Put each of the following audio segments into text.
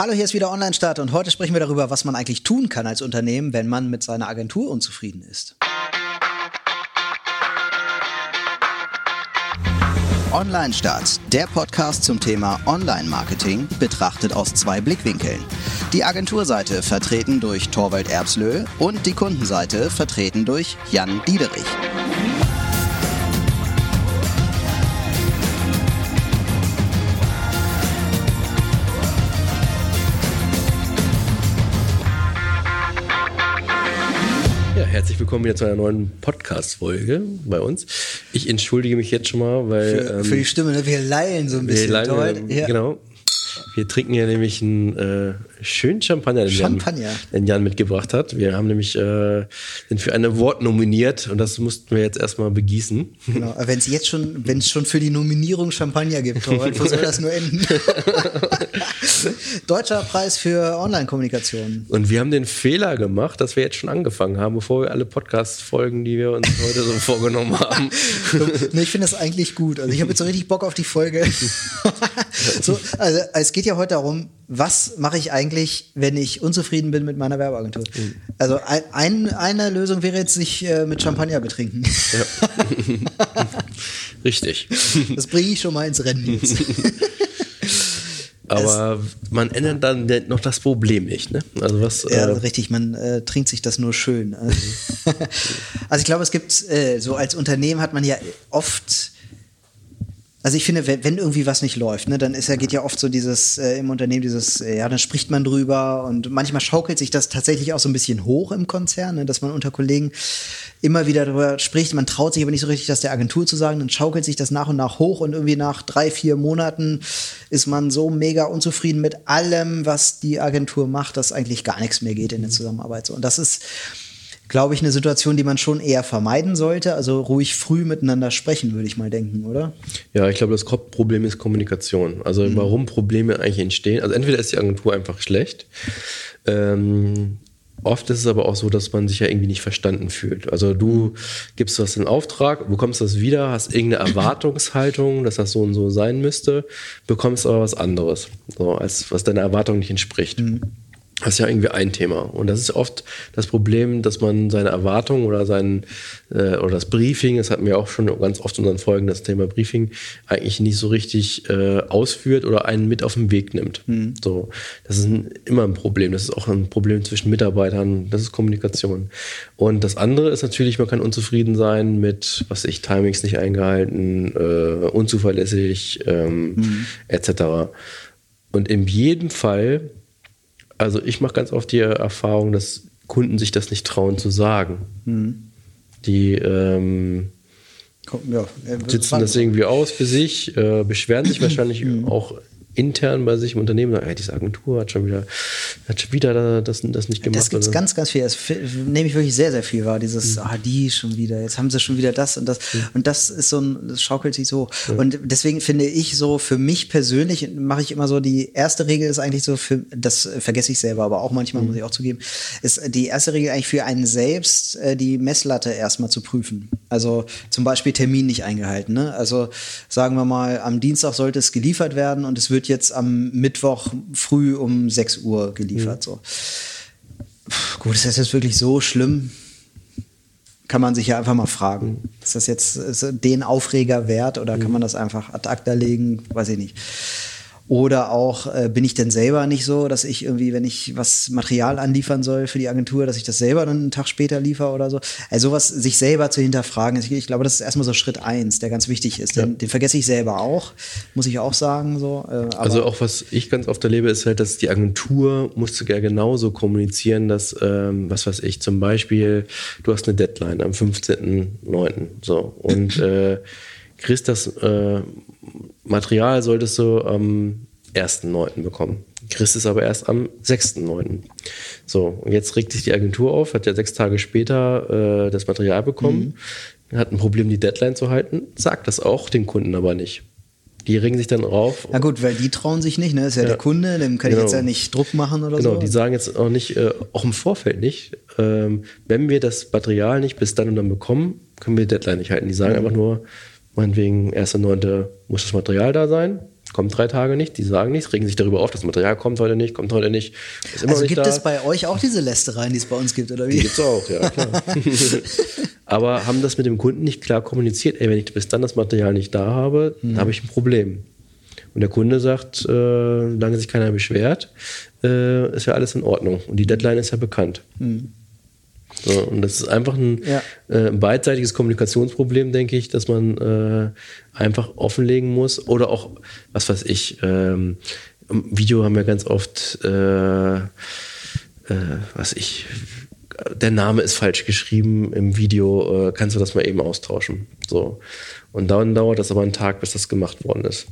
Hallo, hier ist wieder Online-Start und heute sprechen wir darüber, was man eigentlich tun kann als Unternehmen, wenn man mit seiner Agentur unzufrieden ist. Online-Start, der Podcast zum Thema Online-Marketing, betrachtet aus zwei Blickwinkeln. Die Agenturseite vertreten durch Torwald Erbslö und die Kundenseite vertreten durch Jan Diederich. Willkommen wieder zu einer neuen Podcast-Folge bei uns. Ich entschuldige mich jetzt schon mal, weil. Für, ähm, für die Stimme, ne? wir leihen so ein bisschen. Wir leihen, ja. Genau. Wir trinken ja nämlich einen äh, schönen Champagner, den, Champagner. Jan, den Jan mitgebracht hat. Wir haben nämlich äh, sind für ein Award nominiert und das mussten wir jetzt erstmal begießen. Genau, wenn es jetzt schon, wenn es schon für die Nominierung Champagner gibt, wo soll das nur enden? Deutscher Preis für Online-Kommunikation. Und wir haben den Fehler gemacht, dass wir jetzt schon angefangen haben, bevor wir alle Podcast-Folgen, die wir uns heute so vorgenommen haben. nee, ich finde das eigentlich gut. Also ich habe jetzt so richtig Bock auf die Folge. so, also es geht ja heute darum, was mache ich eigentlich, wenn ich unzufrieden bin mit meiner Werbeagentur? Mhm. Also ein, ein, eine Lösung wäre jetzt, sich äh, mit Champagner betrinken. Ja. Richtig. Das bringe ich schon mal ins Rennen jetzt. Aber es, man ändert dann noch das Problem nicht, ne? Also was? Ja, äh, richtig, man äh, trinkt sich das nur schön. Also, also ich glaube, es gibt, äh, so als Unternehmen hat man ja oft also ich finde, wenn, wenn irgendwie was nicht läuft, ne, dann ist ja, geht ja oft so dieses äh, im Unternehmen dieses, äh, ja, dann spricht man drüber und manchmal schaukelt sich das tatsächlich auch so ein bisschen hoch im Konzern, ne, dass man unter Kollegen immer wieder darüber spricht. Man traut sich aber nicht so richtig, das der Agentur zu sagen. Dann schaukelt sich das nach und nach hoch und irgendwie nach drei, vier Monaten ist man so mega unzufrieden mit allem, was die Agentur macht, dass eigentlich gar nichts mehr geht in der Zusammenarbeit. So. Und das ist glaube ich, eine Situation, die man schon eher vermeiden sollte. Also ruhig früh miteinander sprechen, würde ich mal denken, oder? Ja, ich glaube, das Hauptproblem ist Kommunikation. Also mhm. warum Probleme eigentlich entstehen. Also entweder ist die Agentur einfach schlecht. Ähm, Oft ist es aber auch so, dass man sich ja irgendwie nicht verstanden fühlt. Also du gibst was in Auftrag, bekommst das wieder, hast irgendeine Erwartungshaltung, dass das so und so sein müsste, bekommst aber was anderes, so, als was deiner Erwartung nicht entspricht. Mhm. Das ist ja irgendwie ein Thema. Und das ist oft das Problem, dass man seine Erwartungen oder sein äh, oder das Briefing, das hatten wir auch schon ganz oft in unseren Folgen, das Thema Briefing, eigentlich nicht so richtig äh, ausführt oder einen mit auf den Weg nimmt. Mhm. So, das ist ein, immer ein Problem. Das ist auch ein Problem zwischen Mitarbeitern. Das ist Kommunikation. Und das andere ist natürlich, man kann unzufrieden sein mit, was ich, Timings nicht eingehalten, äh, unzuverlässig, ähm, mhm. etc. Und in jedem Fall also ich mache ganz oft die Erfahrung, dass Kunden sich das nicht trauen zu sagen. Mhm. Die ähm, ja, sitzen das irgendwie aus für sich, äh, beschweren sich wahrscheinlich mhm. auch intern bei sich im Unternehmen hey, diese Agentur hat schon wieder, hat schon wieder das, das nicht gemacht. Das gibt es ganz, ganz viel. Das nehme ich wirklich sehr, sehr viel wahr. Dieses, mhm. ah, die schon wieder, jetzt haben sie schon wieder das und das. Mhm. Und das ist so ein, das schaukelt sich so. Mhm. Und deswegen finde ich so, für mich persönlich mache ich immer so, die erste Regel ist eigentlich so, für, das vergesse ich selber, aber auch manchmal muss ich auch zugeben, ist die erste Regel eigentlich für einen selbst, äh, die Messlatte erstmal zu prüfen. Also zum Beispiel Termin nicht eingehalten. Ne? Also sagen wir mal, am Dienstag sollte es geliefert werden und es wird jetzt am Mittwoch früh um 6 Uhr geliefert. Mhm. So. Gut, ist das jetzt wirklich so schlimm? Kann man sich ja einfach mal fragen. Ist das jetzt ist den Aufreger wert oder mhm. kann man das einfach ad acta legen? Weiß ich nicht. Oder auch, äh, bin ich denn selber nicht so, dass ich irgendwie, wenn ich was Material anliefern soll für die Agentur, dass ich das selber dann einen Tag später liefere oder so. Also sowas, sich selber zu hinterfragen, ich, ich glaube, das ist erstmal so Schritt eins, der ganz wichtig ist. Den, ja. den vergesse ich selber auch, muss ich auch sagen. So, äh, also auch was ich ganz oft erlebe, ist halt, dass die Agentur musste ja genauso kommunizieren, dass, ähm, was weiß ich, zum Beispiel, du hast eine Deadline am 15.09. So und äh, kriegst das äh, Material solltest du am 1.9. bekommen. Kriegst es aber erst am 6.9. So, und jetzt regt sich die Agentur auf, hat ja sechs Tage später äh, das Material bekommen, mhm. hat ein Problem, die Deadline zu halten, sagt das auch den Kunden aber nicht. Die regen sich dann auf. Na gut, weil die trauen sich nicht, ne? Ist ja, ja. der Kunde, dem kann genau. ich jetzt ja nicht Druck machen oder genau, so. Genau, die sagen jetzt auch nicht, äh, auch im Vorfeld nicht, ähm, wenn wir das Material nicht bis dann und dann bekommen, können wir die Deadline nicht halten. Die sagen mhm. einfach nur, meinetwegen 1.9. muss das Material da sein. kommt drei Tage nicht, die sagen nichts, regen sich darüber auf, das Material kommt heute nicht, kommt heute nicht. Ist immer also gibt da. es bei euch auch diese Lästereien, die es bei uns gibt, oder wie? Die gibt es auch, ja, klar. Aber haben das mit dem Kunden nicht klar kommuniziert, ey, wenn ich bis dann das Material nicht da habe, mhm. dann habe ich ein Problem. Und der Kunde sagt, äh, solange sich keiner beschwert, äh, ist ja alles in Ordnung. Und die Deadline ist ja bekannt. Mhm. So, und das ist einfach ein ja. äh, beidseitiges Kommunikationsproblem, denke ich, dass man äh, einfach offenlegen muss. Oder auch, was weiß ich, ähm, im Video haben wir ganz oft, äh, äh was ich, der Name ist falsch geschrieben im Video, äh, kannst du das mal eben austauschen. So. Und dann dauert das aber einen Tag, bis das gemacht worden ist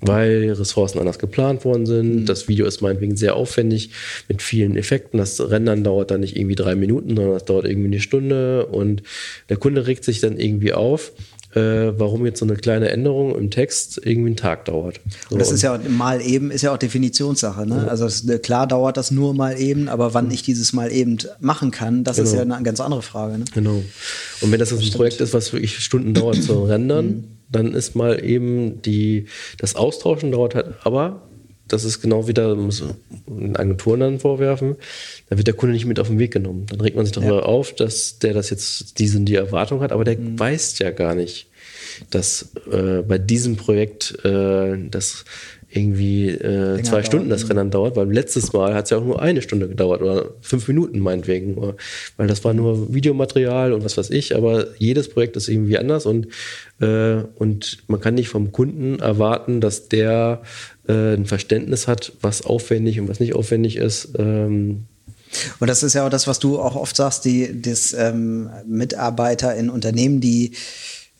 weil Ressourcen anders geplant worden sind. Mhm. Das Video ist meinetwegen sehr aufwendig mit vielen Effekten. Das Rendern dauert dann nicht irgendwie drei Minuten, sondern das dauert irgendwie eine Stunde und der Kunde regt sich dann irgendwie auf. Äh, warum jetzt so eine kleine Änderung im Text irgendwie einen Tag dauert. So. Und das ist ja mal eben, ist ja auch Definitionssache. Ne? Ja. Also es, klar dauert das nur mal eben, aber wann ich dieses mal eben machen kann, das genau. ist ja eine ganz andere Frage. Ne? Genau. Und wenn das, das ein stimmt. Projekt ist, was wirklich Stunden dauert zu rendern, mhm dann ist mal eben die, das Austauschen dauert halt, aber das ist genau wieder, muss in Agenturen dann vorwerfen, da wird der Kunde nicht mit auf den Weg genommen. Dann regt man sich darüber ja. auf, dass der das jetzt diese die Erwartung hat, aber der mhm. weiß ja gar nicht, dass äh, bei diesem Projekt äh, das irgendwie äh, zwei Stunden das Rennen dauert, weil letztes Mal hat es ja auch nur eine Stunde gedauert oder fünf Minuten meinetwegen, weil das war nur Videomaterial und was weiß ich, aber jedes Projekt ist irgendwie anders und, äh, und man kann nicht vom Kunden erwarten, dass der äh, ein Verständnis hat, was aufwendig und was nicht aufwendig ist. Ähm, und das ist ja auch das, was du auch oft sagst, die das, ähm, Mitarbeiter in Unternehmen, die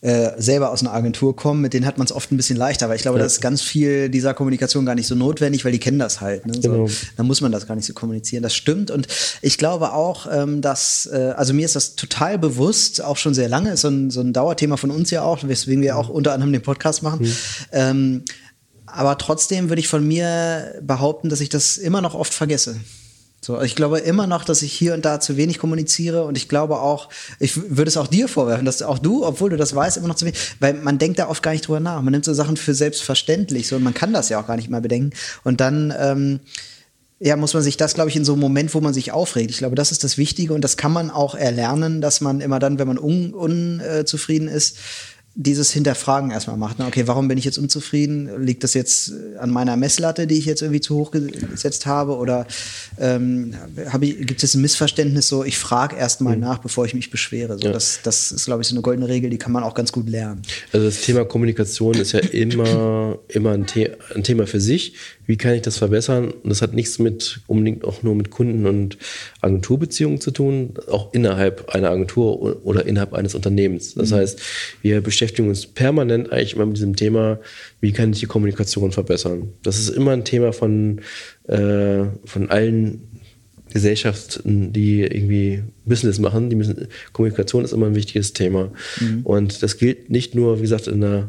äh, selber aus einer Agentur kommen, mit denen hat man es oft ein bisschen leichter, aber ich glaube, ja. da ist ganz viel dieser Kommunikation gar nicht so notwendig, weil die kennen das halt. Ne? So, genau. Dann muss man das gar nicht so kommunizieren. Das stimmt. Und ich glaube auch, ähm, dass, äh, also mir ist das total bewusst, auch schon sehr lange, ist so ein, so ein Dauerthema von uns ja auch, weswegen wir auch unter anderem den Podcast machen. Mhm. Ähm, aber trotzdem würde ich von mir behaupten, dass ich das immer noch oft vergesse. So, ich glaube immer noch, dass ich hier und da zu wenig kommuniziere und ich glaube auch, ich würde es auch dir vorwerfen, dass auch du, obwohl du das weißt, immer noch zu wenig, weil man denkt da oft gar nicht drüber nach. Man nimmt so Sachen für selbstverständlich so und man kann das ja auch gar nicht mal bedenken. Und dann, ähm, ja, muss man sich das, glaube ich, in so einem Moment, wo man sich aufregt. Ich glaube, das ist das Wichtige und das kann man auch erlernen, dass man immer dann, wenn man unzufrieden un, äh, ist, dieses Hinterfragen erstmal macht. Ne? Okay, warum bin ich jetzt unzufrieden? Liegt das jetzt an meiner Messlatte, die ich jetzt irgendwie zu hoch gesetzt habe? Oder ähm, hab ich, gibt es ein Missverständnis so, ich frage erstmal mhm. nach, bevor ich mich beschwere? So, ja. das, das ist, glaube ich, so eine goldene Regel, die kann man auch ganz gut lernen. Also das Thema Kommunikation ist ja immer, immer ein, The ein Thema für sich wie kann ich das verbessern? Und das hat nichts mit unbedingt auch nur mit Kunden- und Agenturbeziehungen zu tun, auch innerhalb einer Agentur oder innerhalb eines Unternehmens. Das mhm. heißt, wir beschäftigen uns permanent eigentlich immer mit diesem Thema, wie kann ich die Kommunikation verbessern? Das ist immer ein Thema von, äh, von allen Gesellschaften, die irgendwie Business machen. Die müssen, Kommunikation ist immer ein wichtiges Thema. Mhm. Und das gilt nicht nur, wie gesagt, in der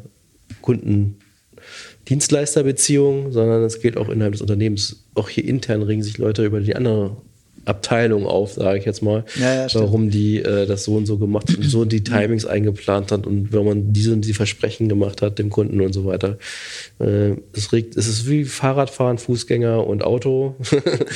Kunden- Dienstleisterbeziehung, sondern es geht auch innerhalb des Unternehmens. Auch hier intern regen sich Leute über die andere Abteilung auf, sage ich jetzt mal, ja, ja, warum die äh, das so und so gemacht und so die Timings eingeplant hat und wenn man diese und die Versprechen gemacht hat dem Kunden und so weiter. Äh, es, regt, es ist wie Fahrradfahren, Fußgänger und Auto.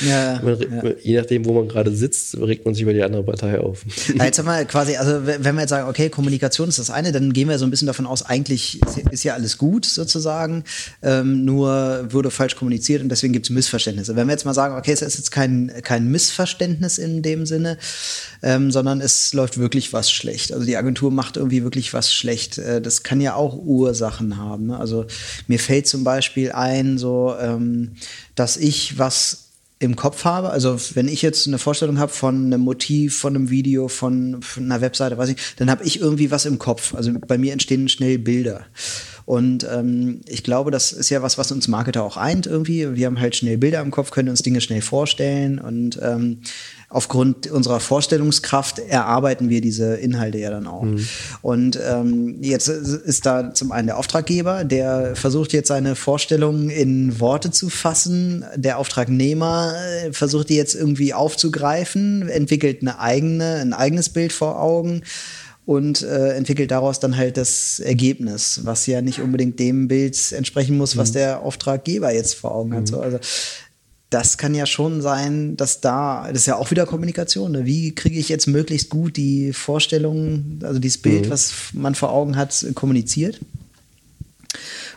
Ja, man, je nachdem, wo man gerade sitzt, regt man sich über die andere Partei auf. jetzt haben wir quasi, also wenn wir jetzt sagen, okay, Kommunikation ist das eine, dann gehen wir so ein bisschen davon aus, eigentlich ist ja alles gut sozusagen, ähm, nur wurde falsch kommuniziert und deswegen gibt es Missverständnisse. Wenn wir jetzt mal sagen, okay, es ist jetzt kein, kein Missverständnis, Missverständnis in dem Sinne, ähm, sondern es läuft wirklich was schlecht. Also die Agentur macht irgendwie wirklich was schlecht. Äh, das kann ja auch Ursachen haben. Ne? Also mir fällt zum Beispiel ein, so, ähm, dass ich was im Kopf habe. Also wenn ich jetzt eine Vorstellung habe von einem Motiv, von einem Video, von, einer Webseite, weiß ich, dann habe ich irgendwie was im Kopf. Also bei mir entstehen schnell Bilder. Und ähm, ich glaube, das ist ja was, was uns Marketer auch eint irgendwie. Wir haben halt schnell Bilder im Kopf, können uns Dinge schnell vorstellen und ähm, aufgrund unserer Vorstellungskraft erarbeiten wir diese Inhalte ja dann auch. Mhm. Und ähm, jetzt ist da zum einen der Auftraggeber, der versucht jetzt seine Vorstellungen in Worte zu fassen. Der Auftragnehmer äh, versucht die jetzt irgendwie aufzugreifen, entwickelt eine eigene, ein eigenes Bild vor Augen. Und äh, entwickelt daraus dann halt das Ergebnis, was ja nicht unbedingt dem Bild entsprechen muss, was mhm. der Auftraggeber jetzt vor Augen hat. Mhm. So, also das kann ja schon sein, dass da, das ist ja auch wieder Kommunikation, ne? wie kriege ich jetzt möglichst gut die Vorstellung, also dieses Bild, mhm. was man vor Augen hat, kommuniziert.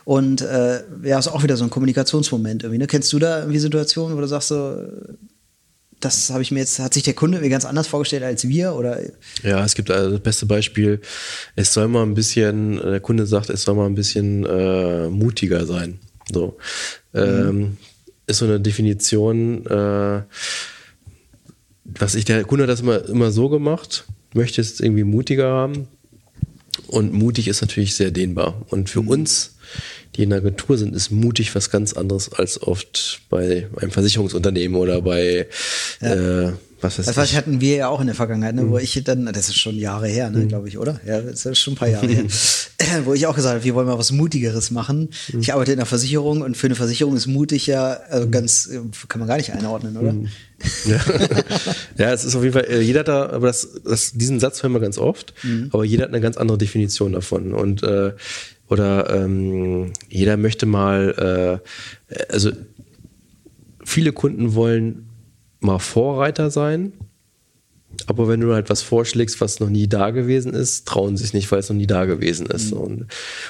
Und äh, ja, ist auch wieder so ein Kommunikationsmoment irgendwie. Ne? Kennst du da irgendwie Situationen, wo du sagst so, das habe ich mir jetzt, hat sich der Kunde mir ganz anders vorgestellt als wir oder? Ja, es gibt also das beste Beispiel, es soll mal ein bisschen, der Kunde sagt, es soll mal ein bisschen äh, mutiger sein. So. Mhm. Ähm, ist so eine Definition, äh, was ich, der Kunde hat das immer, immer so gemacht, möchte es irgendwie mutiger haben. Und mutig ist natürlich sehr dehnbar. Und für mhm. uns die in der Agentur sind, ist mutig was ganz anderes als oft bei einem Versicherungsunternehmen oder bei ja. äh, was weiß das ich. hatten wir ja auch in der Vergangenheit, ne, mhm. wo ich dann, das ist schon Jahre her, ne, mhm. glaube ich, oder? Ja, das ist schon ein paar Jahre her. wo ich auch gesagt habe, wir wollen mal was Mutigeres machen. Mhm. Ich arbeite in der Versicherung und für eine Versicherung ist mutig ja also ganz, kann man gar nicht einordnen, oder? Mhm. Ja. ja, es ist auf jeden Fall, äh, jeder da, aber das, das, diesen Satz hören wir ganz oft, mhm. aber jeder hat eine ganz andere Definition davon. Und äh, oder ähm, jeder möchte mal, äh, also viele Kunden wollen mal Vorreiter sein, aber wenn du halt was vorschlägst, was noch nie da gewesen ist, trauen sie sich nicht, weil es noch nie da gewesen ist. Mhm. Und,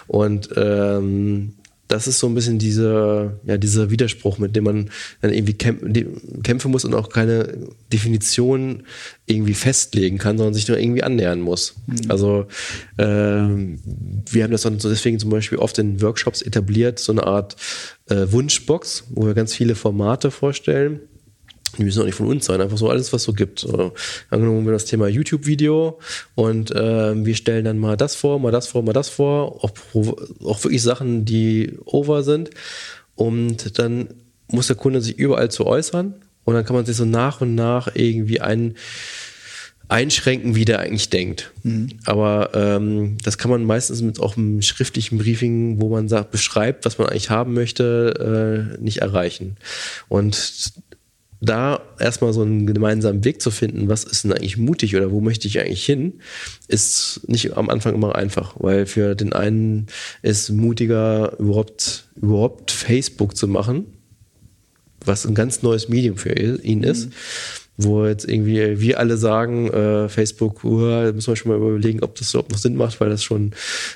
und ähm, das ist so ein bisschen dieser, ja, dieser Widerspruch, mit dem man dann irgendwie kämpfen muss und auch keine Definition irgendwie festlegen kann, sondern sich nur irgendwie annähern muss. Mhm. Also äh, wir haben das dann so deswegen zum Beispiel oft in Workshops etabliert, so eine Art äh, Wunschbox, wo wir ganz viele Formate vorstellen die müssen auch nicht von uns sein, einfach so alles, was so gibt. So, angenommen wir das Thema YouTube-Video und äh, wir stellen dann mal das vor, mal das vor, mal das vor, auch, auch wirklich Sachen, die over sind. Und dann muss der Kunde sich überall zu äußern und dann kann man sich so nach und nach irgendwie ein, einschränken, wie der eigentlich denkt. Mhm. Aber ähm, das kann man meistens mit auch einem schriftlichen Briefing, wo man sagt, beschreibt, was man eigentlich haben möchte, äh, nicht erreichen. Und da erstmal so einen gemeinsamen Weg zu finden, was ist denn eigentlich mutig oder wo möchte ich eigentlich hin, ist nicht am Anfang immer einfach, weil für den einen ist mutiger überhaupt, überhaupt Facebook zu machen, was ein ganz neues Medium für ihn ist. Mhm wo jetzt irgendwie wir alle sagen, äh, Facebook, uh, müssen wir schon mal überlegen, ob das überhaupt noch Sinn macht, weil das schon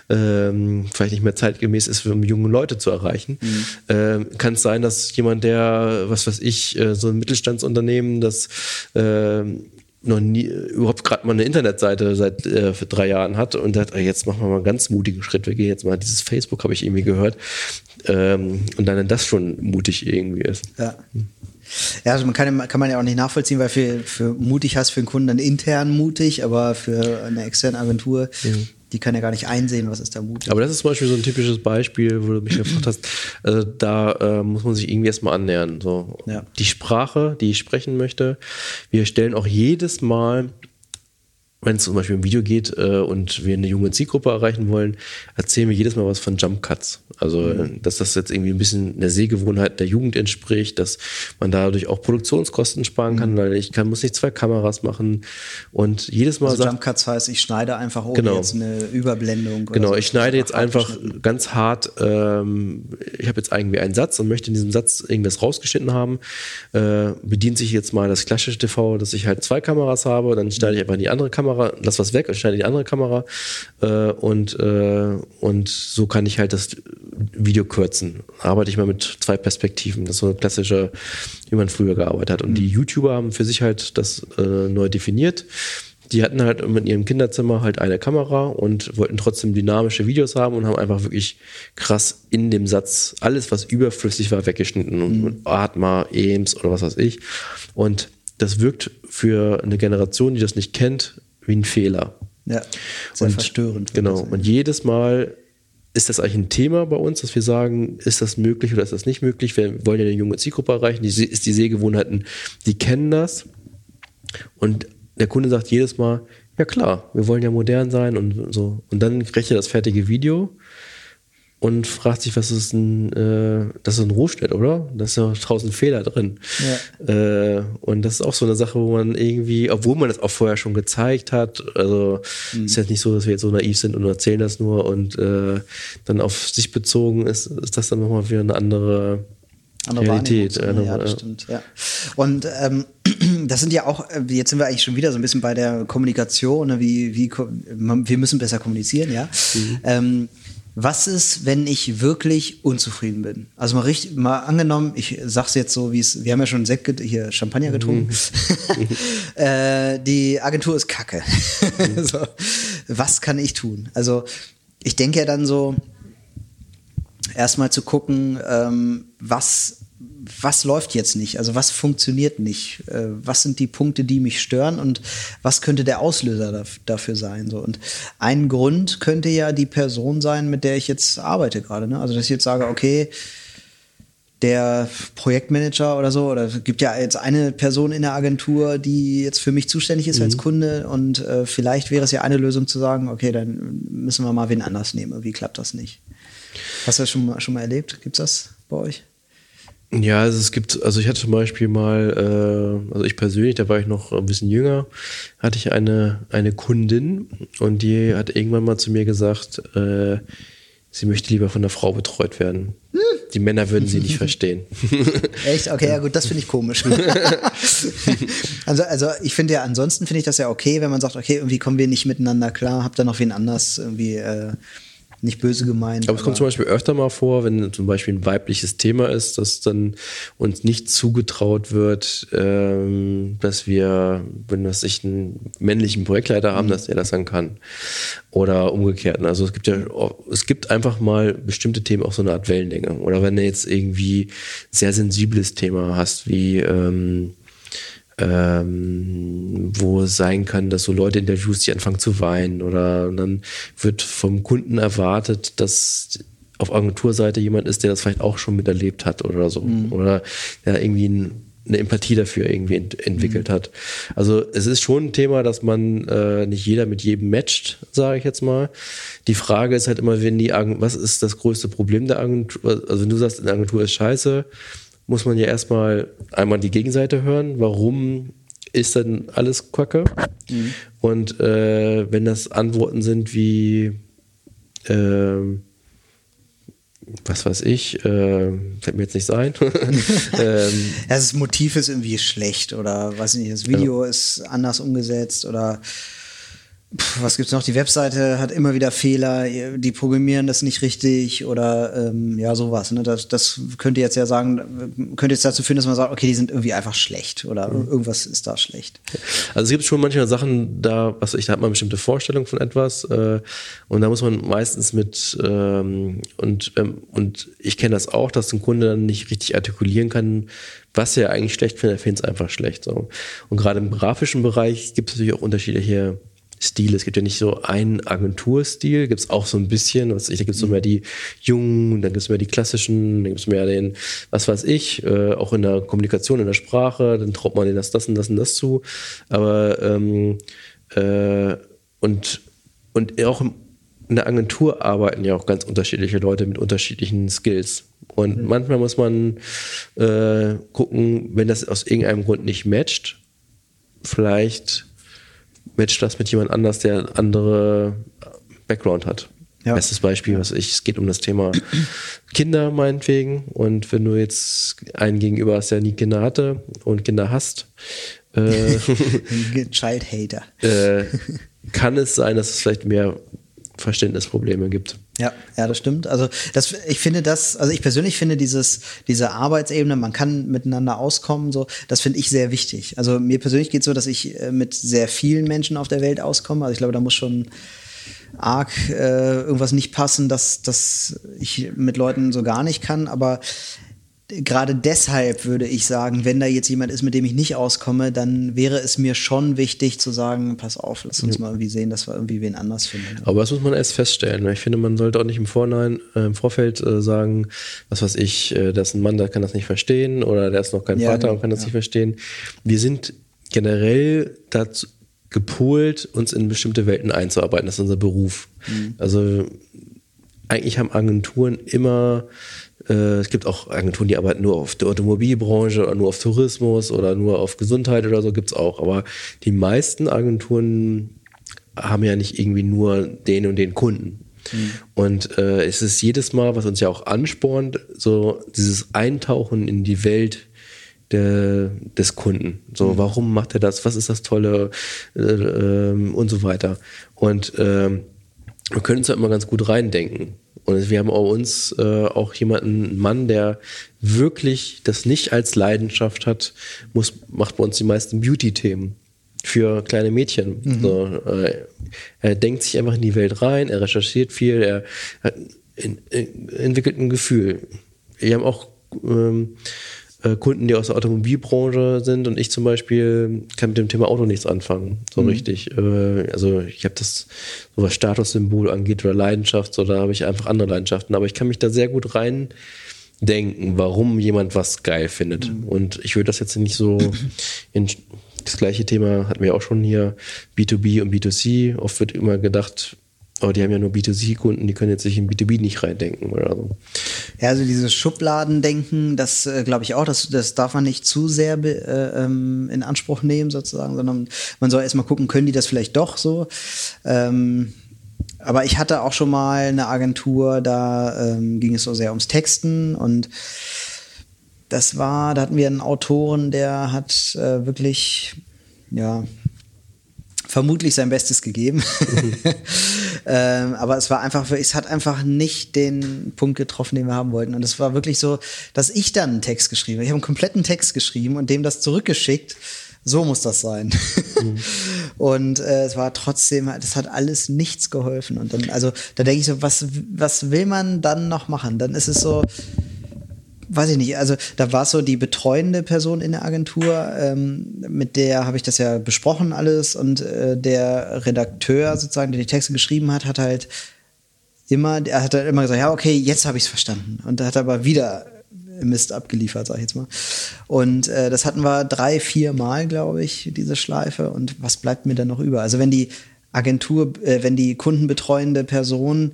ähm, vielleicht nicht mehr zeitgemäß ist, um junge Leute zu erreichen. Mhm. Ähm, Kann es sein, dass jemand, der, was weiß ich, äh, so ein Mittelstandsunternehmen, das äh, noch nie überhaupt gerade mal eine Internetseite seit äh, für drei Jahren hat und sagt, jetzt machen wir mal einen ganz mutigen Schritt. Wir gehen jetzt mal dieses Facebook, habe ich irgendwie gehört. Ähm, und dann das schon mutig irgendwie ist. Ja. Ja, also man kann, kann man ja auch nicht nachvollziehen, weil für, für mutig heißt für einen Kunden dann intern mutig, aber für eine externe Agentur, mhm. die kann ja gar nicht einsehen, was ist da mutig. Aber das ist zum Beispiel so ein typisches Beispiel, wo du mich gefragt hast, also da äh, muss man sich irgendwie erstmal annähern. So. Ja. Die Sprache, die ich sprechen möchte, wir stellen auch jedes Mal wenn es zum Beispiel um Video geht äh, und wir eine junge Zielgruppe erreichen wollen, erzählen wir jedes Mal was von Jump Cuts. Also, mhm. dass das jetzt irgendwie ein bisschen der Sehgewohnheit der Jugend entspricht, dass man dadurch auch Produktionskosten sparen kann, mhm. weil ich kann, muss nicht zwei Kameras machen und jedes Mal. Also Jump Cuts heißt, ich schneide einfach ohne genau. jetzt eine Überblendung. Genau, so. ich schneide jetzt einfach ganz hart, ähm, ich habe jetzt irgendwie einen Satz und möchte in diesem Satz irgendwas rausgeschnitten haben, äh, bedient sich jetzt mal das klassische TV, dass ich halt zwei Kameras habe, dann schneide ich einfach in die andere Kamera Kamera, lass was weg, schneide die andere Kamera äh, und, äh, und so kann ich halt das Video kürzen. Arbeite ich mal mit zwei Perspektiven. Das ist so eine klassische, wie man früher gearbeitet hat. Und mhm. die YouTuber haben für sich halt das äh, neu definiert. Die hatten halt in ihrem Kinderzimmer halt eine Kamera und wollten trotzdem dynamische Videos haben und haben einfach wirklich krass in dem Satz alles, was überflüssig war, weggeschnitten. Mhm. Und Atma, Eames oder was weiß ich. Und das wirkt für eine Generation, die das nicht kennt, wie ein Fehler. Ja, sehr und, verstörend. Genau. Und jedes Mal ist das eigentlich ein Thema bei uns, dass wir sagen, ist das möglich oder ist das nicht möglich? Wir wollen ja eine junge Zielgruppe erreichen, die ist die Sehgewohnheiten, die kennen das. Und der Kunde sagt jedes Mal, ja klar, wir wollen ja modern sein und so. Und dann rechnet das fertige Video und fragt sich, was ist ein, äh, das ist ein Rohstell, oder? Da ist ja tausend Fehler drin. Ja. Äh, und das ist auch so eine Sache, wo man irgendwie, obwohl man das auch vorher schon gezeigt hat, also mhm. ist jetzt nicht so, dass wir jetzt so naiv sind und erzählen das nur und äh, dann auf sich bezogen ist, ist das dann nochmal wieder eine andere andere Realität. Äh, ja, das stimmt, ja. Und ähm, das sind ja auch, äh, jetzt sind wir eigentlich schon wieder so ein bisschen bei der Kommunikation, ne? wie, wie, wir müssen besser kommunizieren, ja. Mhm. Ähm, was ist, wenn ich wirklich unzufrieden bin? Also mal richtig, mal angenommen, ich sag's jetzt so, wie es, wir haben ja schon Sekt, hier Champagner getrunken. Mhm. äh, die Agentur ist kacke. Mhm. so, was kann ich tun? Also ich denke ja dann so, erstmal zu gucken, ähm, was was läuft jetzt nicht? Also was funktioniert nicht? Äh, was sind die Punkte, die mich stören und was könnte der Auslöser dafür sein? So und ein Grund könnte ja die Person sein, mit der ich jetzt arbeite gerade. Ne? Also dass ich jetzt sage, okay, der Projektmanager oder so, oder es gibt ja jetzt eine Person in der Agentur, die jetzt für mich zuständig ist mhm. als Kunde und äh, vielleicht wäre es ja eine Lösung zu sagen, okay, dann müssen wir mal wen anders nehmen. Wie klappt das nicht? Hast du das schon mal, schon mal erlebt? Gibt es das bei euch? Ja, also es gibt, also ich hatte zum Beispiel mal, äh, also ich persönlich, da war ich noch ein bisschen jünger, hatte ich eine, eine Kundin und die hat irgendwann mal zu mir gesagt, äh, sie möchte lieber von der Frau betreut werden. Hm. Die Männer würden sie nicht verstehen. Echt? Okay, ja gut, das finde ich komisch. also, also ich finde ja, ansonsten finde ich das ja okay, wenn man sagt, okay, irgendwie kommen wir nicht miteinander klar, habt ihr noch wen anders irgendwie äh, nicht böse gemeint. Aber es kommt zum Beispiel öfter mal vor, wenn zum Beispiel ein weibliches Thema ist, dass dann uns nicht zugetraut wird, ähm, dass wir, wenn wir sich einen männlichen Projektleiter haben, mhm. dass der das dann kann. Oder umgekehrt. Also es gibt ja, es gibt einfach mal bestimmte Themen auch so eine Art Wellenlänge. Oder wenn du jetzt irgendwie sehr sensibles Thema hast, wie ähm, ähm, wo es sein kann, dass so Leute Interviews, die anfangen zu weinen oder dann wird vom Kunden erwartet, dass auf Agenturseite jemand ist, der das vielleicht auch schon miterlebt hat oder so. Mhm. Oder der irgendwie ein, eine Empathie dafür irgendwie ent entwickelt mhm. hat. Also es ist schon ein Thema, dass man äh, nicht jeder mit jedem matcht, sage ich jetzt mal. Die Frage ist halt immer, wenn die Agentur, was ist das größte Problem der Agentur? Also wenn du sagst, eine Agentur ist scheiße, muss man ja erstmal einmal die Gegenseite hören. Warum ist denn alles Kacke? Mhm. Und äh, wenn das Antworten sind wie, äh, was weiß ich, äh, fällt mir jetzt nicht sein. ähm, das Motiv ist irgendwie schlecht oder weiß nicht, das Video ja. ist anders umgesetzt oder was gibt's noch? Die Webseite hat immer wieder Fehler, die programmieren das nicht richtig oder ähm, ja, sowas. Ne? Das, das könnte jetzt ja sagen, könnte jetzt dazu führen, dass man sagt, okay, die sind irgendwie einfach schlecht oder mhm. irgendwas ist da schlecht. Also es gibt schon manchmal Sachen da, was ich, da hat man eine bestimmte Vorstellung von etwas äh, und da muss man meistens mit ähm, und, ähm, und ich kenne das auch, dass ein Kunde dann nicht richtig artikulieren kann, was er eigentlich schlecht findet, er findet es einfach schlecht. So. Und gerade im grafischen Bereich gibt es natürlich auch unterschiedliche Stile. Es gibt ja nicht so einen Agenturstil, gibt es auch so ein bisschen. Was ich, da gibt es so mhm. mehr die jungen, dann gibt es mehr die klassischen, dann gibt es mehr den, was weiß ich, äh, auch in der Kommunikation, in der Sprache, dann traut man denen das, das und das und das zu. Aber ähm, äh, und, und auch im, in der Agentur arbeiten ja auch ganz unterschiedliche Leute mit unterschiedlichen Skills. Und mhm. manchmal muss man äh, gucken, wenn das aus irgendeinem Grund nicht matcht, vielleicht matcht das mit jemand anders, der andere Background hat. Ja. Bestes Beispiel, was ich, es geht um das Thema Kinder meinetwegen. Und wenn du jetzt einen gegenüber hast, der nie Kinder hatte und Kinder hast, äh, Child Hater. Äh, kann es sein, dass es vielleicht mehr Verständnisprobleme gibt. Ja, ja, das stimmt. Also das, ich finde das, also ich persönlich finde dieses, diese Arbeitsebene, man kann miteinander auskommen, so, das finde ich sehr wichtig. Also mir persönlich geht es so, dass ich äh, mit sehr vielen Menschen auf der Welt auskomme. Also ich glaube, da muss schon arg äh, irgendwas nicht passen, dass, dass ich mit Leuten so gar nicht kann. Aber gerade deshalb würde ich sagen, wenn da jetzt jemand ist, mit dem ich nicht auskomme, dann wäre es mir schon wichtig zu sagen, pass auf, lass uns ja. mal irgendwie sehen, dass wir irgendwie wen anders finden. Aber das muss man erst feststellen. Ich finde, man sollte auch nicht im Vorhinein, äh, im Vorfeld äh, sagen, was weiß ich, äh, das ist ein Mann, der kann das nicht verstehen oder der ist noch kein ja, Vater genau, und kann das ja. nicht verstehen. Wir sind generell dazu gepolt, uns in bestimmte Welten einzuarbeiten. Das ist unser Beruf. Mhm. Also eigentlich haben Agenturen immer es gibt auch Agenturen, die arbeiten nur auf der Automobilbranche oder nur auf Tourismus oder nur auf Gesundheit oder so, gibt es auch. Aber die meisten Agenturen haben ja nicht irgendwie nur den und den Kunden. Mhm. Und äh, es ist jedes Mal, was uns ja auch anspornt, so dieses Eintauchen in die Welt der, des Kunden. So, mhm. warum macht er das? Was ist das Tolle? Äh, äh, und so weiter. Und ähm, wir können uns da immer ganz gut reindenken. Und wir haben auch uns äh, auch jemanden, einen Mann, der wirklich das nicht als Leidenschaft hat, muss, macht bei uns die meisten Beauty-Themen für kleine Mädchen. Mhm. So, äh, er denkt sich einfach in die Welt rein, er recherchiert viel, er hat, in, in, entwickelt ein Gefühl. Wir haben auch ähm, äh, Kunden, die aus der Automobilbranche sind und ich zum Beispiel kann mit dem Thema Auto nichts anfangen, so mhm. richtig. Äh, also ich habe das, so was Statussymbol angeht oder Leidenschaft, so da habe ich einfach andere Leidenschaften, aber ich kann mich da sehr gut rein denken, warum jemand was geil findet. Mhm. Und ich würde das jetzt nicht so in das gleiche Thema hatten wir auch schon hier, B2B und B2C. Oft wird immer gedacht, Oh, die haben ja nur B2C-Kunden, die können jetzt sich in B2B nicht reindenken oder so. Ja, also dieses Schubladendenken, das äh, glaube ich auch, das, das darf man nicht zu sehr äh, ähm, in Anspruch nehmen sozusagen, sondern man soll erstmal gucken, können die das vielleicht doch so. Ähm, aber ich hatte auch schon mal eine Agentur, da ähm, ging es so sehr ums Texten und das war, da hatten wir einen Autoren, der hat äh, wirklich, ja, vermutlich sein Bestes gegeben. Mhm. ähm, aber es war einfach, es hat einfach nicht den Punkt getroffen, den wir haben wollten. Und es war wirklich so, dass ich dann einen Text geschrieben habe. Ich habe einen kompletten Text geschrieben und dem das zurückgeschickt. So muss das sein. Mhm. und äh, es war trotzdem, das hat alles nichts geholfen. Und dann, also da denke ich so, was, was will man dann noch machen? Dann ist es so, weiß ich nicht, also da war es so die betreuende Person in der Agentur, ähm, mit der habe ich das ja besprochen alles und äh, der Redakteur sozusagen, der die Texte geschrieben hat, hat halt immer, er hat halt immer gesagt, ja okay, jetzt habe ich es verstanden und da hat er aber wieder Mist abgeliefert, sag ich jetzt mal. Und äh, das hatten wir drei, vier Mal, glaube ich, diese Schleife. Und was bleibt mir dann noch über? Also wenn die Agentur, äh, wenn die kundenbetreuende Person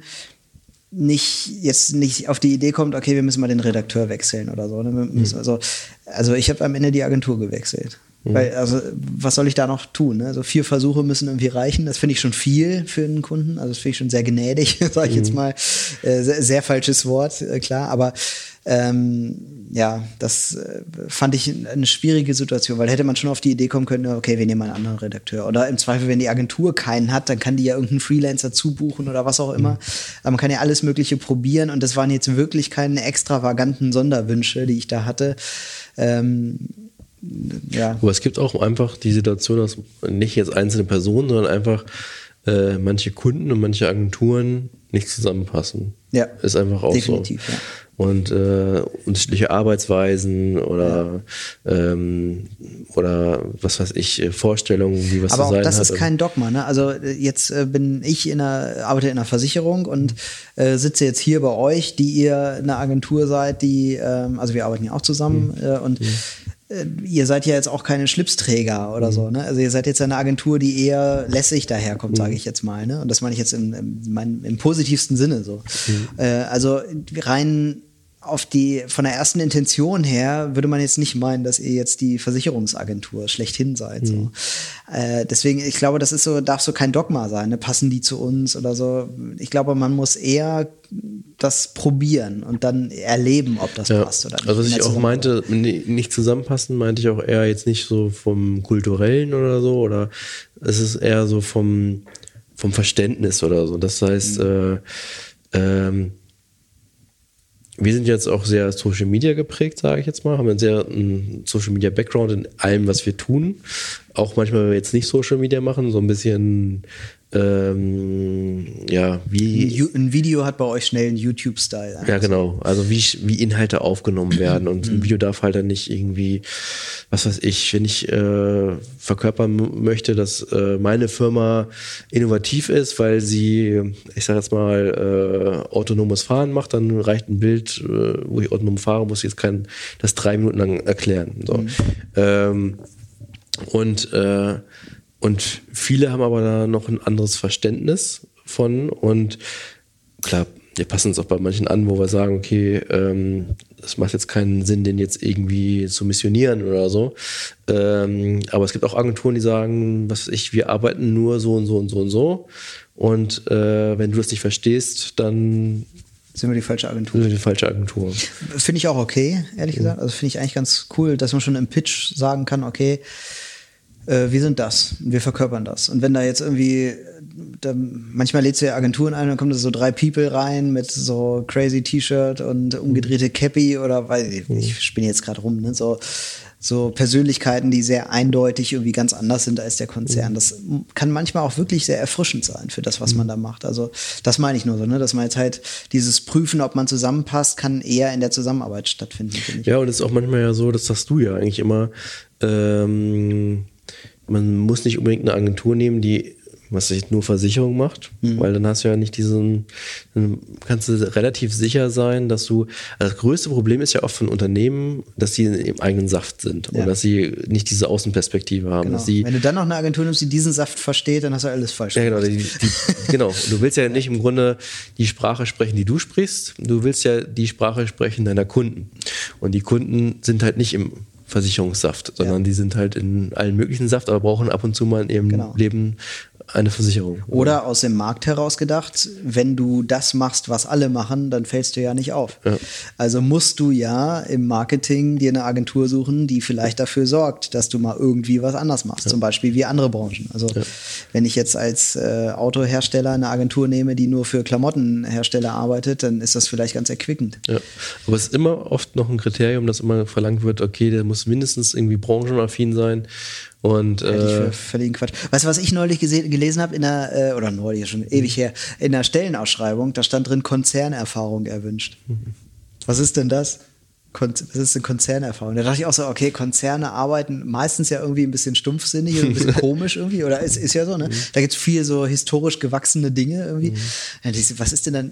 nicht jetzt nicht auf die Idee kommt, okay, wir müssen mal den Redakteur wechseln oder so. Ne? Mhm. Also, also ich habe am Ende die Agentur gewechselt. Mhm. Weil, also, was soll ich da noch tun? Ne? Also vier Versuche müssen irgendwie reichen. Das finde ich schon viel für einen Kunden. Also das finde ich schon sehr gnädig, sage ich mhm. jetzt mal. Äh, sehr, sehr, falsches Wort, äh, klar. Aber ähm, ja, das äh, fand ich eine schwierige Situation, weil hätte man schon auf die Idee kommen können, okay, wir nehmen einen anderen Redakteur. Oder im Zweifel, wenn die Agentur keinen hat, dann kann die ja irgendeinen Freelancer zubuchen oder was auch immer. Mhm. Aber man kann ja alles Mögliche probieren und das waren jetzt wirklich keine extravaganten Sonderwünsche, die ich da hatte. Ähm, ja. Aber es gibt auch einfach die Situation, dass nicht jetzt einzelne Personen, sondern einfach äh, manche Kunden und manche Agenturen nicht zusammenpassen. Ja. Ist einfach auch Definitiv, so. Ja. Und äh, unterschiedliche Arbeitsweisen oder, ähm, oder was weiß ich, äh, Vorstellungen, wie was Aber zu sein auch das hat. ist kein Dogma. Ne? Also äh, jetzt äh, bin ich in einer, arbeite in einer Versicherung und äh, sitze jetzt hier bei euch, die ihr eine Agentur seid, die, ähm, also wir arbeiten ja auch zusammen mhm. äh, und mhm ihr seid ja jetzt auch keine Schlipsträger oder mhm. so, ne? Also ihr seid jetzt eine Agentur, die eher lässig daherkommt, mhm. sage ich jetzt mal, ne? Und das meine ich jetzt im, im, im positivsten Sinne so. Mhm. Äh, also rein auf die, von der ersten Intention her würde man jetzt nicht meinen, dass ihr jetzt die Versicherungsagentur schlechthin seid. Mhm. So. Äh, deswegen, ich glaube, das ist so, darf so kein Dogma sein, ne? passen die zu uns oder so. Ich glaube, man muss eher das probieren und dann erleben, ob das ja. passt oder nicht. Also was ich auch meinte, nicht zusammenpassen, meinte ich auch eher jetzt nicht so vom kulturellen oder so, oder es ist eher so vom, vom Verständnis oder so. Das heißt, mhm. äh, ähm, wir sind jetzt auch sehr Social Media geprägt, sage ich jetzt mal, haben einen sehr einen Social Media Background in allem, was wir tun. Auch manchmal, wenn wir jetzt nicht Social Media machen, so ein bisschen ähm, ja, wie. Ein Video hat bei euch schnell einen YouTube-Style. Ja, genau. Also wie, wie Inhalte aufgenommen werden. Und ein Video darf halt dann nicht irgendwie, was weiß ich, wenn ich äh, verkörpern möchte, dass äh, meine Firma innovativ ist, weil sie, ich sag jetzt mal, äh, autonomes Fahren macht, dann reicht ein Bild, äh, wo ich autonom fahre, muss ich jetzt kein, das drei Minuten lang erklären. So. Mhm. Ähm, und äh, und viele haben aber da noch ein anderes Verständnis von und klar, wir passen es auch bei manchen an, wo wir sagen, okay, ähm, es macht jetzt keinen Sinn, den jetzt irgendwie zu missionieren oder so. Ähm, aber es gibt auch Agenturen, die sagen, was weiß ich, wir arbeiten nur so und so und so und so. Und äh, wenn du das nicht verstehst, dann sind wir die falsche Agentur. Sind wir die falsche Agentur. Finde ich auch okay, ehrlich ja. gesagt. Also finde ich eigentlich ganz cool, dass man schon im Pitch sagen kann, okay, äh, wir sind das, wir verkörpern das. Und wenn da jetzt irgendwie, da, manchmal lädst du ja Agenturen ein, dann kommen da so drei People rein mit so crazy T-Shirt und umgedrehte Cappy oder weil ich, ich spinne jetzt gerade rum, ne? so so Persönlichkeiten, die sehr eindeutig irgendwie ganz anders sind als der Konzern. Das kann manchmal auch wirklich sehr erfrischend sein für das, was man da macht. Also das meine ich nur so, ne? dass man jetzt halt dieses Prüfen, ob man zusammenpasst, kann eher in der Zusammenarbeit stattfinden. Ja, und es ist auch manchmal ja so, das sagst du ja eigentlich immer, ähm, man muss nicht unbedingt eine Agentur nehmen, die was sich nur Versicherung macht, mhm. weil dann hast du ja nicht diesen, dann kannst du relativ sicher sein, dass du, also das größte Problem ist ja oft von Unternehmen, dass sie im eigenen Saft sind ja. und dass sie nicht diese Außenperspektive haben. Genau. Sie, Wenn du dann noch eine Agentur nimmst, die diesen Saft versteht, dann hast du alles falsch. Ja, genau, die, die, genau. Du willst ja nicht im Grunde die Sprache sprechen, die du sprichst, du willst ja die Sprache sprechen deiner Kunden. Und die Kunden sind halt nicht im Versicherungssaft, sondern ja. die sind halt in allen möglichen Saft, aber brauchen ab und zu mal in ihrem genau. Leben eine Versicherung. Oder aus dem Markt heraus gedacht, wenn du das machst, was alle machen, dann fällst du ja nicht auf. Ja. Also musst du ja im Marketing dir eine Agentur suchen, die vielleicht dafür sorgt, dass du mal irgendwie was anders machst. Ja. Zum Beispiel wie andere Branchen. Also ja. wenn ich jetzt als äh, Autohersteller eine Agentur nehme, die nur für Klamottenhersteller arbeitet, dann ist das vielleicht ganz erquickend. Aber es ist immer oft noch ein Kriterium, dass immer verlangt wird, okay, der muss mindestens irgendwie branchenaffin sein und äh, völligen Quatsch. Weißt du, was ich neulich gelesen habe in der, äh, oder neulich schon ewig her, in der Stellenausschreibung, da stand drin Konzernerfahrung erwünscht. Mhm. Was ist denn das? Das ist eine Konzernerfahrung. Da dachte ich auch so, okay, Konzerne arbeiten meistens ja irgendwie ein bisschen stumpfsinnig und ein bisschen komisch irgendwie, oder ist, ist ja so, ne? Mhm. Da gibt es viel so historisch gewachsene Dinge irgendwie. Mhm. was ist denn dann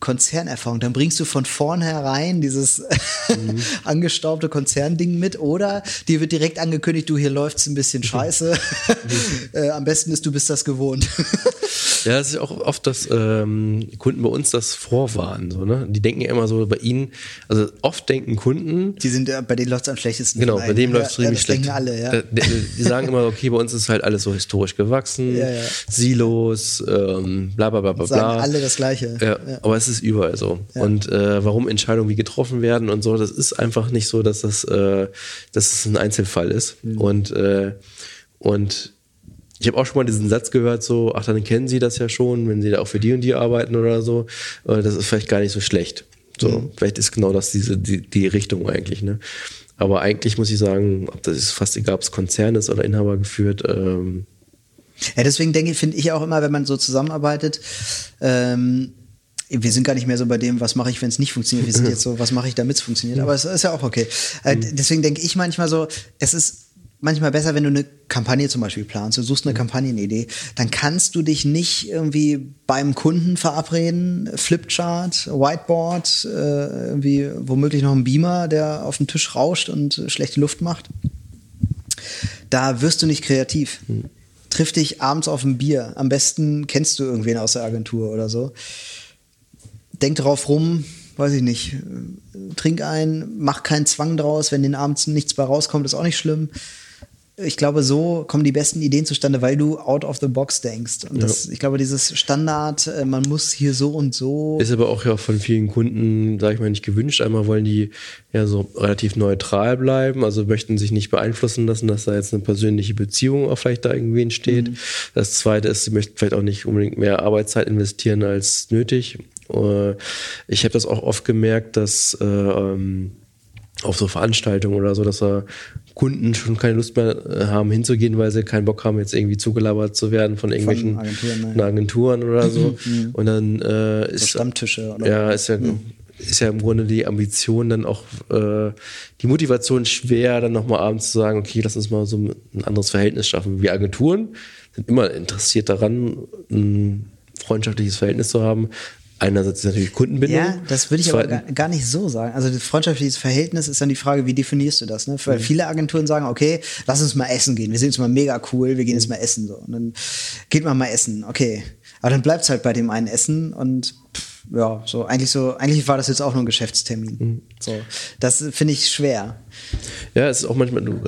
Konzernerfahrung? Dann bringst du von vornherein dieses mhm. angestaubte Konzernding mit oder dir wird direkt angekündigt, du, hier läuft es ein bisschen scheiße. äh, am besten ist, du bist das gewohnt. Ja, das ist auch oft, dass ähm, Kunden bei uns das vorwarnen, so, ne? Die denken ja immer so bei ihnen, also oft denken Kunden. Die sind ja, bei denen läuft es am schlechtesten. Genau, bei denen läuft es ziemlich schlecht. alle, ja. Die, die, sagen immer, okay, bei uns ist halt alles so historisch gewachsen, ja, ja. Silos, ähm, bla bla bla bla. Sagen alle das Gleiche. Ja, Aber es ist überall so. Und äh, warum Entscheidungen wie getroffen werden und so, das ist einfach nicht so, dass das, äh, dass es ein Einzelfall ist. Mhm. Und, äh, und ich habe auch schon mal diesen Satz gehört, so, ach, dann kennen Sie das ja schon, wenn Sie da auch für die und die arbeiten oder so. Äh, das ist vielleicht gar nicht so schlecht. So, mhm. vielleicht ist genau das diese, die, die Richtung eigentlich, ne? Aber eigentlich muss ich sagen, ob das ist fast egal, ob es Konzern ist oder Inhaber geführt, ähm, ja, deswegen denke ich, finde ich auch immer, wenn man so zusammenarbeitet, ähm, wir sind gar nicht mehr so bei dem, was mache ich, wenn es nicht funktioniert. Wir sind jetzt so, was mache ich, damit es funktioniert. Aber es ist ja auch okay. Äh, mhm. deswegen denke ich manchmal so, es ist manchmal besser, wenn du eine Kampagne zum Beispiel planst, du suchst eine mhm. Kampagnenidee, dann kannst du dich nicht irgendwie beim Kunden verabreden, Flipchart, Whiteboard, äh, irgendwie womöglich noch ein Beamer, der auf dem Tisch rauscht und schlechte Luft macht. Da wirst du nicht kreativ. Mhm. Triff dich abends auf ein Bier. Am besten kennst du irgendwen aus der Agentur oder so. Denk drauf rum, weiß ich nicht, trink ein, mach keinen Zwang draus, wenn den abends nichts bei rauskommt, ist auch nicht schlimm ich glaube, so kommen die besten Ideen zustande, weil du out of the box denkst. Und das, ja. ich glaube, dieses Standard, äh, man muss hier so und so. Ist aber auch ja von vielen Kunden, sage ich mal, nicht gewünscht. Einmal wollen die ja so relativ neutral bleiben, also möchten sich nicht beeinflussen lassen, dass da jetzt eine persönliche Beziehung auch vielleicht da irgendwie entsteht. Mhm. Das zweite ist, sie möchten vielleicht auch nicht unbedingt mehr Arbeitszeit investieren als nötig. Äh, ich habe das auch oft gemerkt, dass äh, ähm, auf so Veranstaltungen oder so, dass da Kunden schon keine Lust mehr äh, haben hinzugehen, weil sie keinen Bock haben, jetzt irgendwie zugelabert zu werden von irgendwelchen von Agenturen, Agenturen, oder so. Mhm. Und dann äh, ist so Stammtische oder ja, ist ja mhm. ist ja im Grunde die Ambition dann auch äh, die Motivation schwer, dann nochmal abends zu sagen, okay, lass uns mal so ein anderes Verhältnis schaffen. Wir Agenturen sind immer interessiert daran, ein freundschaftliches Verhältnis zu haben, Einerseits natürlich Kundenbindung. Ja, das würde ich Zweiten, aber gar, nicht so sagen. Also das freundschaftliches Verhältnis ist dann die Frage, wie definierst du das? Ne? Weil mhm. viele Agenturen sagen, okay, lass uns mal essen gehen. Wir sind jetzt mal mega cool, wir gehen jetzt mhm. mal essen. So. Und dann geht man mal essen, okay. Aber dann bleibt es halt bei dem einen Essen und ja, so eigentlich so, eigentlich war das jetzt auch nur ein Geschäftstermin. Mhm. So, das finde ich schwer. Ja, es ist auch manchmal, du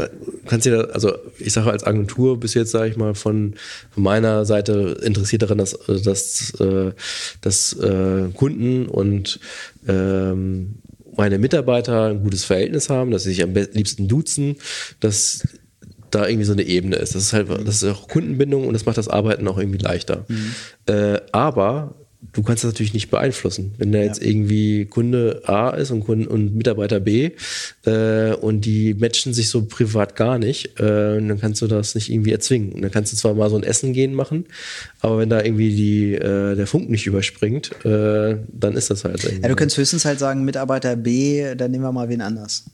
kannst dir, also ich sage als Agentur bis jetzt, sage ich mal, von, von, meiner Seite interessiert daran, dass, dass, äh, dass äh, Kunden und ähm, meine Mitarbeiter ein gutes Verhältnis haben, dass sie sich am liebsten duzen, dass da irgendwie so eine Ebene ist. Das ist halt, das ist auch Kundenbindung und das macht das Arbeiten auch irgendwie leichter. Mhm. Äh, aber du kannst das natürlich nicht beeinflussen. Wenn da jetzt ja. irgendwie Kunde A ist und, Kunde, und Mitarbeiter B äh, und die matchen sich so privat gar nicht, äh, dann kannst du das nicht irgendwie erzwingen. Und dann kannst du zwar mal so ein Essen gehen machen, aber wenn da irgendwie die, äh, der Funk nicht überspringt, äh, dann ist das halt. Ja, du kannst höchstens halt sagen, Mitarbeiter B, dann nehmen wir mal wen anders.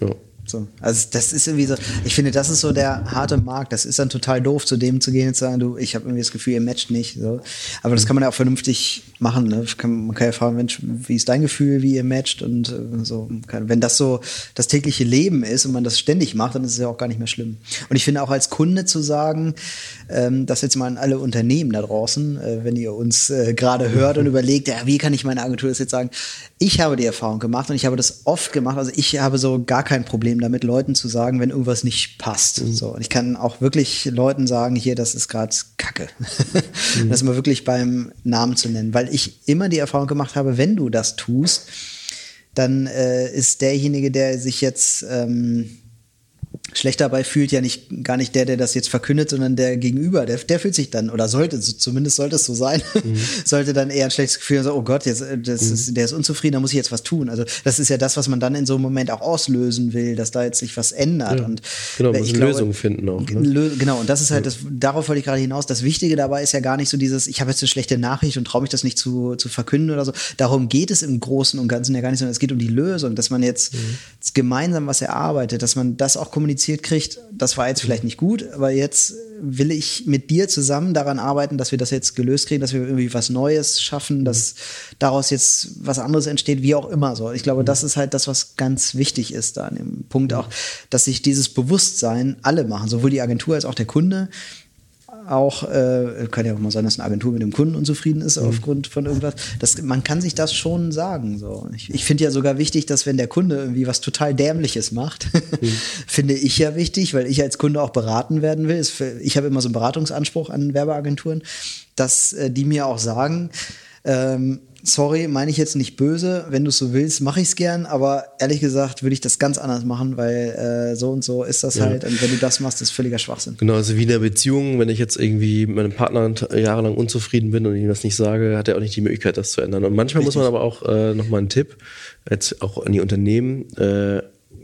Ja. So. Also das ist irgendwie so, ich finde, das ist so der harte Markt. Das ist dann total doof, zu dem zu gehen und zu sagen, du, ich habe irgendwie das Gefühl, ihr matcht nicht. So. Aber das kann man ja auch vernünftig machen. Ne? Kann, man kann ja fragen, Mensch, wie ist dein Gefühl, wie ihr matcht und äh, so. Wenn das so das tägliche Leben ist und man das ständig macht, dann ist es ja auch gar nicht mehr schlimm. Und ich finde auch als Kunde zu sagen, ähm, das jetzt mal an alle Unternehmen da draußen, äh, wenn ihr uns äh, gerade hört und überlegt, ja, wie kann ich meine Agentur das jetzt sagen? Ich habe die Erfahrung gemacht und ich habe das oft gemacht. Also ich habe so gar kein Problem damit, Leuten zu sagen, wenn irgendwas nicht passt. Mhm. So, und ich kann auch wirklich Leuten sagen, hier, das ist gerade Kacke. mhm. Das mal wirklich beim Namen zu nennen, weil ich immer die Erfahrung gemacht habe, wenn du das tust, dann äh, ist derjenige, der sich jetzt ähm, schlecht dabei fühlt ja nicht gar nicht der, der das jetzt verkündet, sondern der Gegenüber, der, der fühlt sich dann oder sollte zumindest sollte es so sein, mhm. sollte dann eher ein schlechtes Gefühl haben, so, oh Gott, jetzt das mhm. ist, der ist unzufrieden, da muss ich jetzt was tun. Also das ist ja das, was man dann in so einem Moment auch auslösen will, dass da jetzt sich was ändert. Ja. Und genau, muss eine Lösung finden auch. Ne? Genau, und das ist halt das, darauf wollte ich gerade hinaus. Das Wichtige dabei ist ja gar nicht so dieses, ich habe jetzt eine schlechte Nachricht und traue mich das nicht zu, zu verkünden oder so. Darum geht es im Großen und Ganzen ja gar nicht, sondern es geht um die Lösung, dass man jetzt mhm. gemeinsam was erarbeitet, dass man das auch kommuniziert kriegt, das war jetzt vielleicht nicht gut, aber jetzt will ich mit dir zusammen daran arbeiten, dass wir das jetzt gelöst kriegen, dass wir irgendwie was Neues schaffen, dass daraus jetzt was anderes entsteht, wie auch immer so. Ich glaube, das ist halt das, was ganz wichtig ist da an dem Punkt auch, dass sich dieses Bewusstsein alle machen, sowohl die Agentur als auch der Kunde, auch, äh, kann ja auch mal sein, dass eine Agentur mit dem Kunden unzufrieden ist mhm. aufgrund von irgendwas. Das, man kann sich das schon sagen. So. Ich, ich finde ja sogar wichtig, dass wenn der Kunde irgendwie was total Dämliches macht, mhm. finde ich ja wichtig, weil ich als Kunde auch beraten werden will. Ich habe immer so einen Beratungsanspruch an Werbeagenturen, dass äh, die mir auch sagen, ähm, sorry, meine ich jetzt nicht böse. Wenn du es so willst, mache ich es gern. Aber ehrlich gesagt würde ich das ganz anders machen, weil äh, so und so ist das ja. halt. Und wenn du das machst, ist völliger Schwachsinn. Genau, also wie in der Beziehung, wenn ich jetzt irgendwie mit meinem Partner jahrelang unzufrieden bin und ihm das nicht sage, hat er auch nicht die Möglichkeit, das zu ändern. Und manchmal Richtig. muss man aber auch äh, nochmal einen Tipp, jetzt auch an die Unternehmen. Äh,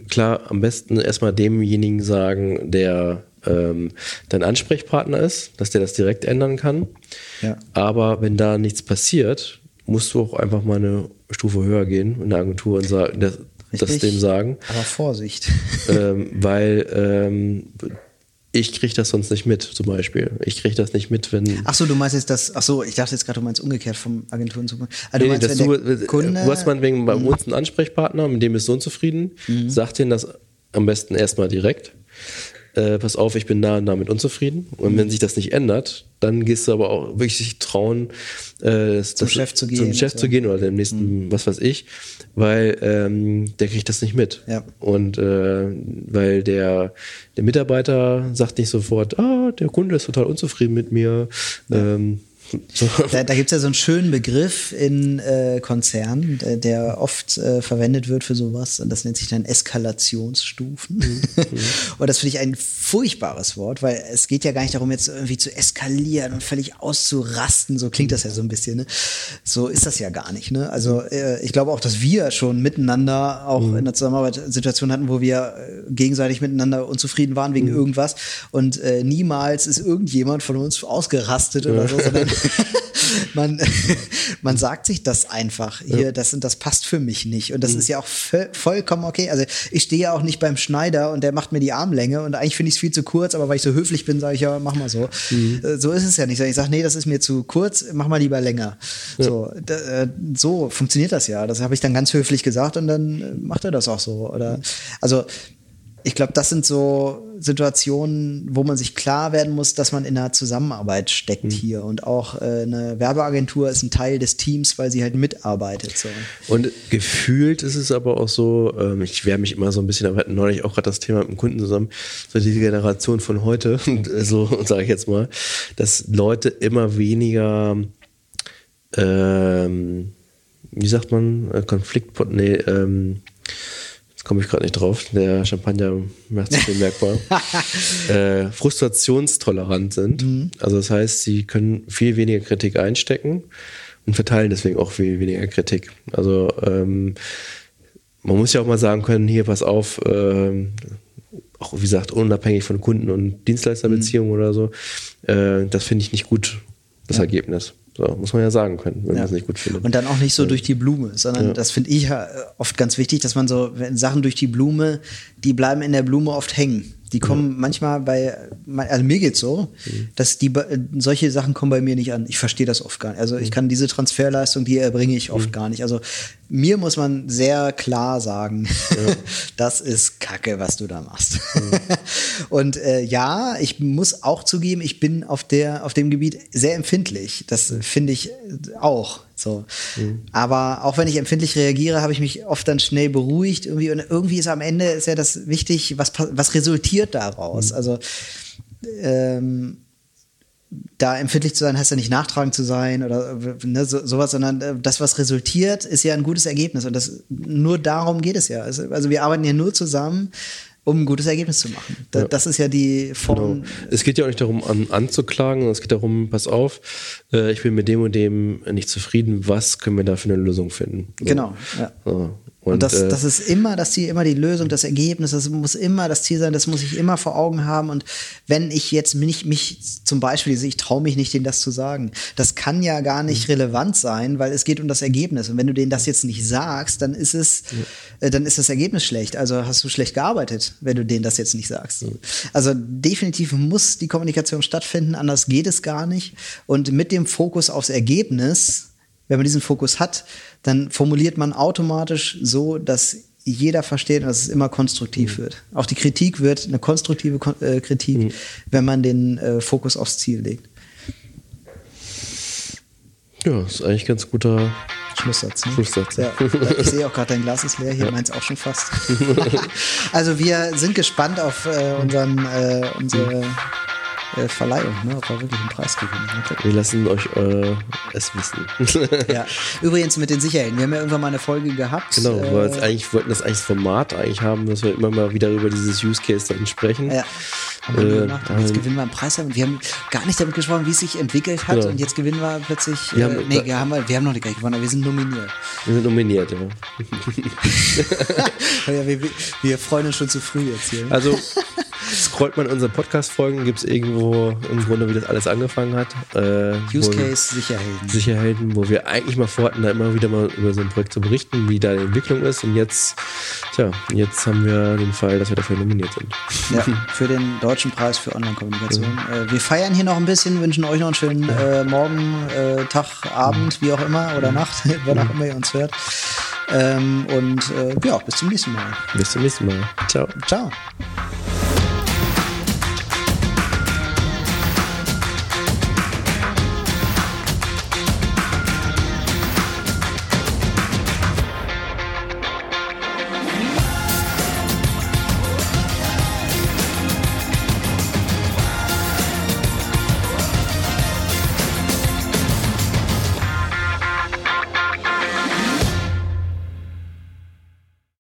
klar, am besten erstmal demjenigen sagen, der ähm, dein Ansprechpartner ist, dass der das direkt ändern kann. Ja. Aber wenn da nichts passiert, musst du auch einfach mal eine Stufe höher gehen in der Agentur und sagen, das, das dem sagen. Aber Vorsicht. Ähm, weil ähm, ich kriege das sonst nicht mit, zum Beispiel. Ich kriege das nicht mit, wenn. Ach so, du meinst jetzt das. Ach so, ich dachte jetzt gerade, du meinst umgekehrt vom Agenturen zu. Also du, meinst, du, äh, Kunde, du hast man wegen bei uns einen Ansprechpartner, mit dem ist so unzufrieden, mhm. sagt denen das am besten erstmal direkt äh, pass auf, ich bin da und damit unzufrieden. Und mhm. wenn sich das nicht ändert, dann gehst du aber auch wirklich trauen, äh, zum das, Chef zu gehen. Zum Chef so. zu gehen oder dem nächsten, mhm. was weiß ich, weil ähm, der kriegt das nicht mit. Ja. Und äh, weil der, der Mitarbeiter sagt nicht sofort, ah, der Kunde ist total unzufrieden mit mir. Ja. Ähm, Da, da gibt es ja so einen schönen Begriff in äh, Konzernen, der, der oft äh, verwendet wird für sowas. Und das nennt sich dann Eskalationsstufen. Mhm. und das finde ich ein furchtbares Wort, weil es geht ja gar nicht darum, jetzt irgendwie zu eskalieren und völlig auszurasten. So klingt das ja so ein bisschen. Ne? So ist das ja gar nicht. Ne? Also äh, ich glaube auch, dass wir schon miteinander auch mhm. in der Zusammenarbeit Situationen hatten, wo wir äh, gegenseitig miteinander unzufrieden waren wegen mhm. irgendwas. Und äh, niemals ist irgendjemand von uns ausgerastet oder so, sondern man, man sagt sich das einfach. Hier, das, das passt für mich nicht. Und das mhm. ist ja auch vollkommen okay. Also ich stehe ja auch nicht beim Schneider und der macht mir die Armlänge und eigentlich finde ich es viel zu kurz, aber weil ich so höflich bin, sage ich ja, mach mal so. Mhm. Äh, so ist es ja nicht. Ich sage, nee, das ist mir zu kurz, mach mal lieber länger. Ja. So, äh, so funktioniert das ja. Das habe ich dann ganz höflich gesagt und dann macht er das auch so. Oder also ich glaube, das sind so Situationen, wo man sich klar werden muss, dass man in einer Zusammenarbeit steckt mhm. hier. Und auch äh, eine Werbeagentur ist ein Teil des Teams, weil sie halt mitarbeitet. So. Und gefühlt ist es aber auch so, ähm, ich wehre mich immer so ein bisschen, aber wir hatten neulich auch gerade das Thema mit dem Kunden zusammen, so diese Generation von heute, so sage ich jetzt mal, dass Leute immer weniger ähm, wie sagt man, äh, Konflikt, nee, ähm, komme ich gerade nicht drauf, der Champagner macht sich bemerkbar, äh, frustrationstolerant sind. Mhm. Also das heißt, sie können viel weniger Kritik einstecken und verteilen deswegen auch viel weniger Kritik. Also ähm, man muss ja auch mal sagen können, hier pass auf, ähm, auch wie gesagt, unabhängig von Kunden- und Dienstleisterbeziehungen mhm. oder so, äh, das finde ich nicht gut, das ja. Ergebnis. So, muss man ja sagen können, wenn ja. man es nicht gut findet. Und dann auch nicht so ja. durch die Blume, sondern ja. das finde ich oft ganz wichtig, dass man so Sachen durch die Blume, die bleiben in der Blume oft hängen. Die kommen ja. manchmal bei, also mir geht's so, mhm. dass die solche Sachen kommen bei mir nicht an. Ich verstehe das oft gar nicht. Also ich mhm. kann diese Transferleistung, die erbringe ich oft mhm. gar nicht. Also mir muss man sehr klar sagen, ja. das ist Kacke, was du da machst. Mhm. Und äh, ja, ich muss auch zugeben, ich bin auf der, auf dem Gebiet sehr empfindlich. Das finde ich auch. So. Mhm. Aber auch wenn ich empfindlich reagiere, habe ich mich oft dann schnell beruhigt. Irgendwie, und irgendwie ist am Ende ist ja das wichtig, was, was resultiert daraus. Mhm. Also ähm, da empfindlich zu sein, heißt ja nicht nachtragend zu sein oder ne, so, sowas, sondern äh, das, was resultiert, ist ja ein gutes Ergebnis. Und das, nur darum geht es ja. Also, also wir arbeiten ja nur zusammen, um ein gutes Ergebnis zu machen. Da, ja. Das ist ja die Form. Genau. Es geht ja auch nicht darum, an, anzuklagen, es geht darum, pass auf, äh, ich bin mit dem und dem nicht zufrieden, was können wir da für eine Lösung finden? So. Genau. Ja. So. Und, und das, äh, das ist immer das Ziel, immer die Lösung, das Ergebnis, das muss immer das Ziel sein, das muss ich immer vor Augen haben. Und wenn ich jetzt mich, mich zum Beispiel, ich traue mich nicht, denen das zu sagen, das kann ja gar nicht mhm. relevant sein, weil es geht um das Ergebnis. Und wenn du denen das jetzt nicht sagst, dann ist es, ja. äh, dann ist das Ergebnis schlecht. Also hast du schlecht gearbeitet, wenn du denen das jetzt nicht sagst. Mhm. Also definitiv muss die Kommunikation stattfinden, anders geht es gar nicht. Und mit dem Fokus aufs Ergebnis, wenn man diesen Fokus hat, dann formuliert man automatisch so, dass jeder versteht und dass es immer konstruktiv mhm. wird. Auch die Kritik wird eine konstruktive äh, Kritik, mhm. wenn man den äh, Fokus aufs Ziel legt. Ja, ist eigentlich ganz guter Schlusssatz. Ne? Schlusssatz. Ja, ich sehe auch gerade, dein Glas ist leer, hier ja. meins auch schon fast. also wir sind gespannt auf äh, unseren, äh, unsere äh, Verleihung, ne? ob wir wirklich einen Preis gewinnen. Wir lassen euch äh, es wissen. ja. Übrigens mit den Sicherheiten. Wir haben ja irgendwann mal eine Folge gehabt. Genau, äh, wir eigentlich, wollten das eigentlich das Format eigentlich haben, dass wir immer mal wieder über dieses Use Case dann sprechen. Ja. Haben wir äh, gemacht. Und jetzt gewinnen wir einen Preis. Wir haben gar nicht damit gesprochen, wie es sich entwickelt hat. Genau. Und jetzt gewinnen wir plötzlich. Wir haben, äh, nee, wir haben, wir haben noch nicht gewonnen, aber wir sind nominiert. Wir sind nominiert, ja. ja wir, wir, freuen uns schon zu früh jetzt hier. Also scrollt man unsere Podcast-Folgen, gibt es irgendwo im Grunde, wie das alles angefangen hat. Äh, Use Case Sicherhelden. Sicherhelden, wo wir eigentlich mal vorhatten, da immer wieder mal über so ein Projekt zu berichten, wie da die Entwicklung ist. Und jetzt, tja, jetzt haben wir den Fall, dass wir dafür nominiert sind. Ja, für den Deutschen Preis für Online-Kommunikation. Mhm. Äh, wir feiern hier noch ein bisschen, wünschen euch noch einen schönen äh, Morgen, äh, Tag, Abend, wie auch immer, oder mhm. Nacht, wann auch immer ihr uns hört. Ähm, und äh, ja, bis zum nächsten Mal. Bis zum nächsten Mal. Ciao. Ciao.